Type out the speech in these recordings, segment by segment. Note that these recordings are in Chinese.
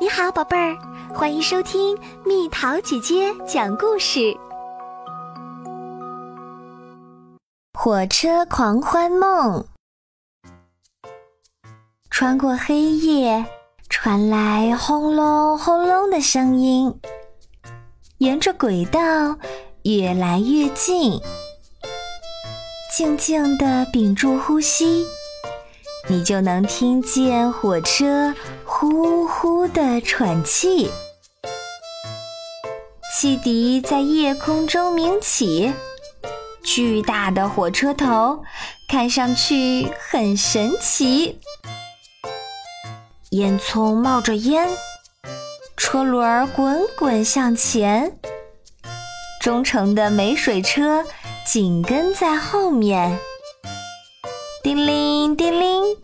你好，宝贝儿，欢迎收听蜜桃姐姐讲故事。火车狂欢梦，穿过黑夜，传来轰隆轰隆的声音，沿着轨道越来越近，静静地屏住呼吸。你就能听见火车呼呼的喘气，汽笛在夜空中鸣起，巨大的火车头看上去很神奇，烟囱冒着烟，车轮滚滚向前，忠诚的美水车紧跟在后面。叮铃叮铃，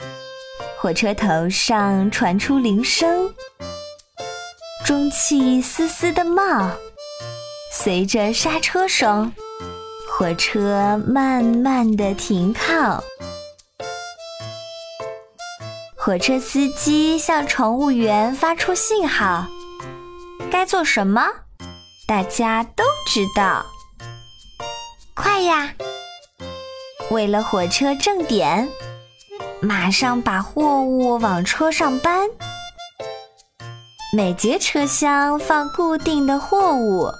火车头上传出铃声，中气丝丝的冒。随着刹车声，火车慢慢的停靠。火车司机向乘务员发出信号，该做什么？大家都知道，快呀！为了火车正点，马上把货物往车上搬。每节车厢放固定的货物，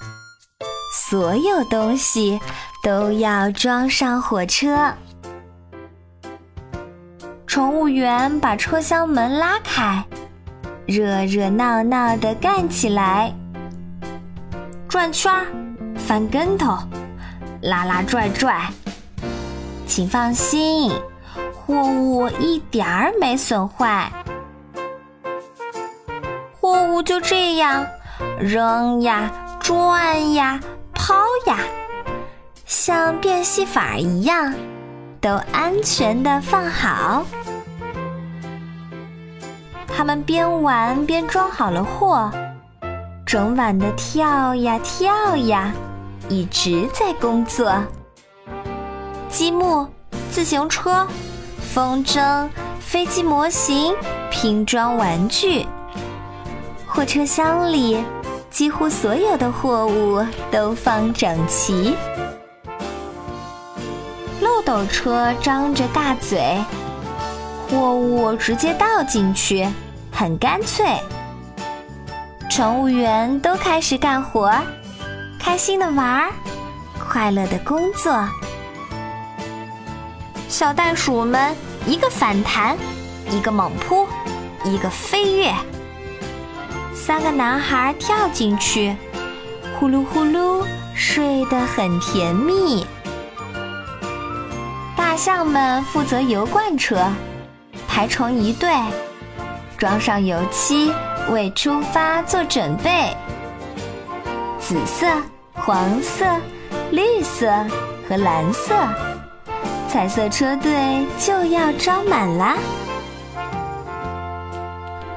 所有东西都要装上火车。乘务员把车厢门拉开，热热闹闹的干起来，转圈儿，翻跟头，拉拉拽拽。请放心，货物一点儿没损坏。货物就这样扔呀、转呀、抛呀，像变戏法一样，都安全的放好。他们边玩边装好了货，整晚的跳呀跳呀，一直在工作。积木、自行车、风筝、飞机模型、拼装玩具，货车厢里几乎所有的货物都放整齐。漏斗车张着大嘴，货物直接倒进去，很干脆。乘务员都开始干活，开心的玩，快乐的工作。小袋鼠们一个反弹，一个猛扑，一个飞跃。三个男孩跳进去，呼噜呼噜睡得很甜蜜。大象们负责油罐车，排成一队，装上油漆，为出发做准备。紫色、黄色、绿色和蓝色。彩色车队就要装满啦！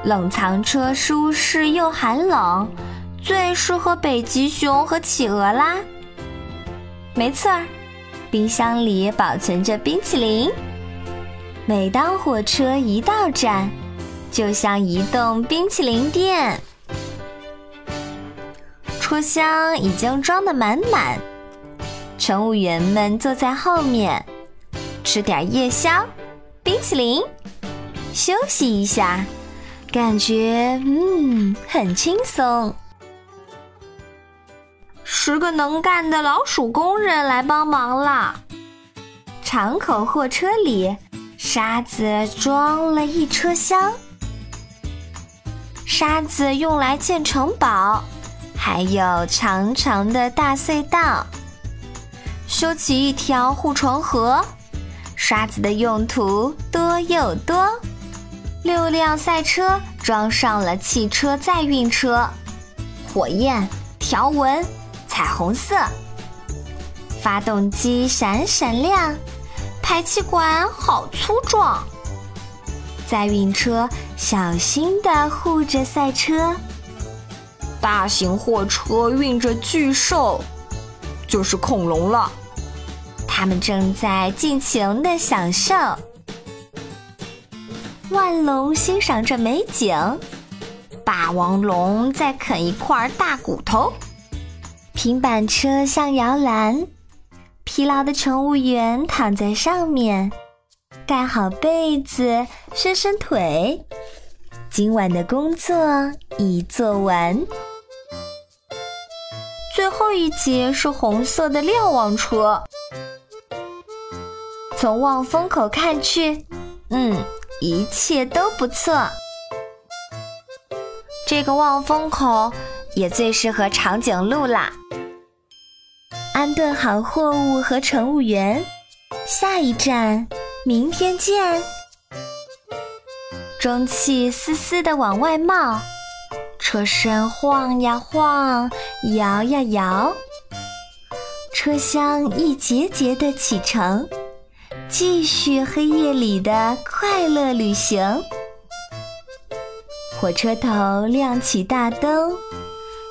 冷藏车舒适又寒冷，最适合北极熊和企鹅啦。没错儿，冰箱里保存着冰淇淋。每当火车一到站，就像移动冰淇淋店。车厢已经装得满满，乘务员们坐在后面。吃点夜宵，冰淇淋，休息一下，感觉嗯很轻松。十个能干的老鼠工人来帮忙了。长口货车里，沙子装了一车厢。沙子用来建城堡，还有长长的大隧道。修起一条护城河。刷子的用途多又多，六辆赛车装上了汽车载运车，火焰、条纹、彩虹色，发动机闪闪亮，排气管好粗壮。载运车小心地护着赛车，大型货车运着巨兽，就是恐龙了。他们正在尽情的享受，万龙欣赏着美景，霸王龙在啃一块大骨头。平板车像摇篮，疲劳的乘务员躺在上面，盖好被子，伸伸腿。今晚的工作已做完。最后一节是红色的瞭望车，从望风口看去，嗯，一切都不错。这个望风口也最适合长颈鹿啦。安顿好货物和乘务员，下一站，明天见。蒸汽丝丝的往外冒，车身晃呀晃，摇呀摇，车厢一节节的启程，继续黑夜里的快乐旅行。火车头亮起大灯，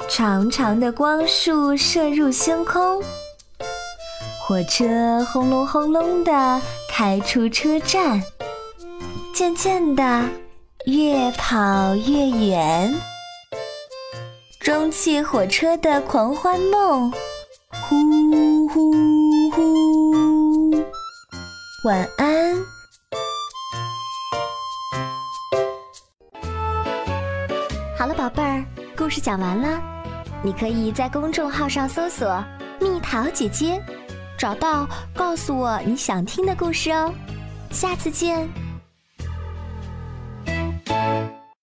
长长的光束射入星空，火车轰隆轰隆的开出车站，渐渐的。越跑越远，蒸汽火车的狂欢梦，呼呼呼，晚安。好了，宝贝儿，故事讲完了，你可以在公众号上搜索“蜜桃姐姐”，找到告诉我你想听的故事哦。下次见。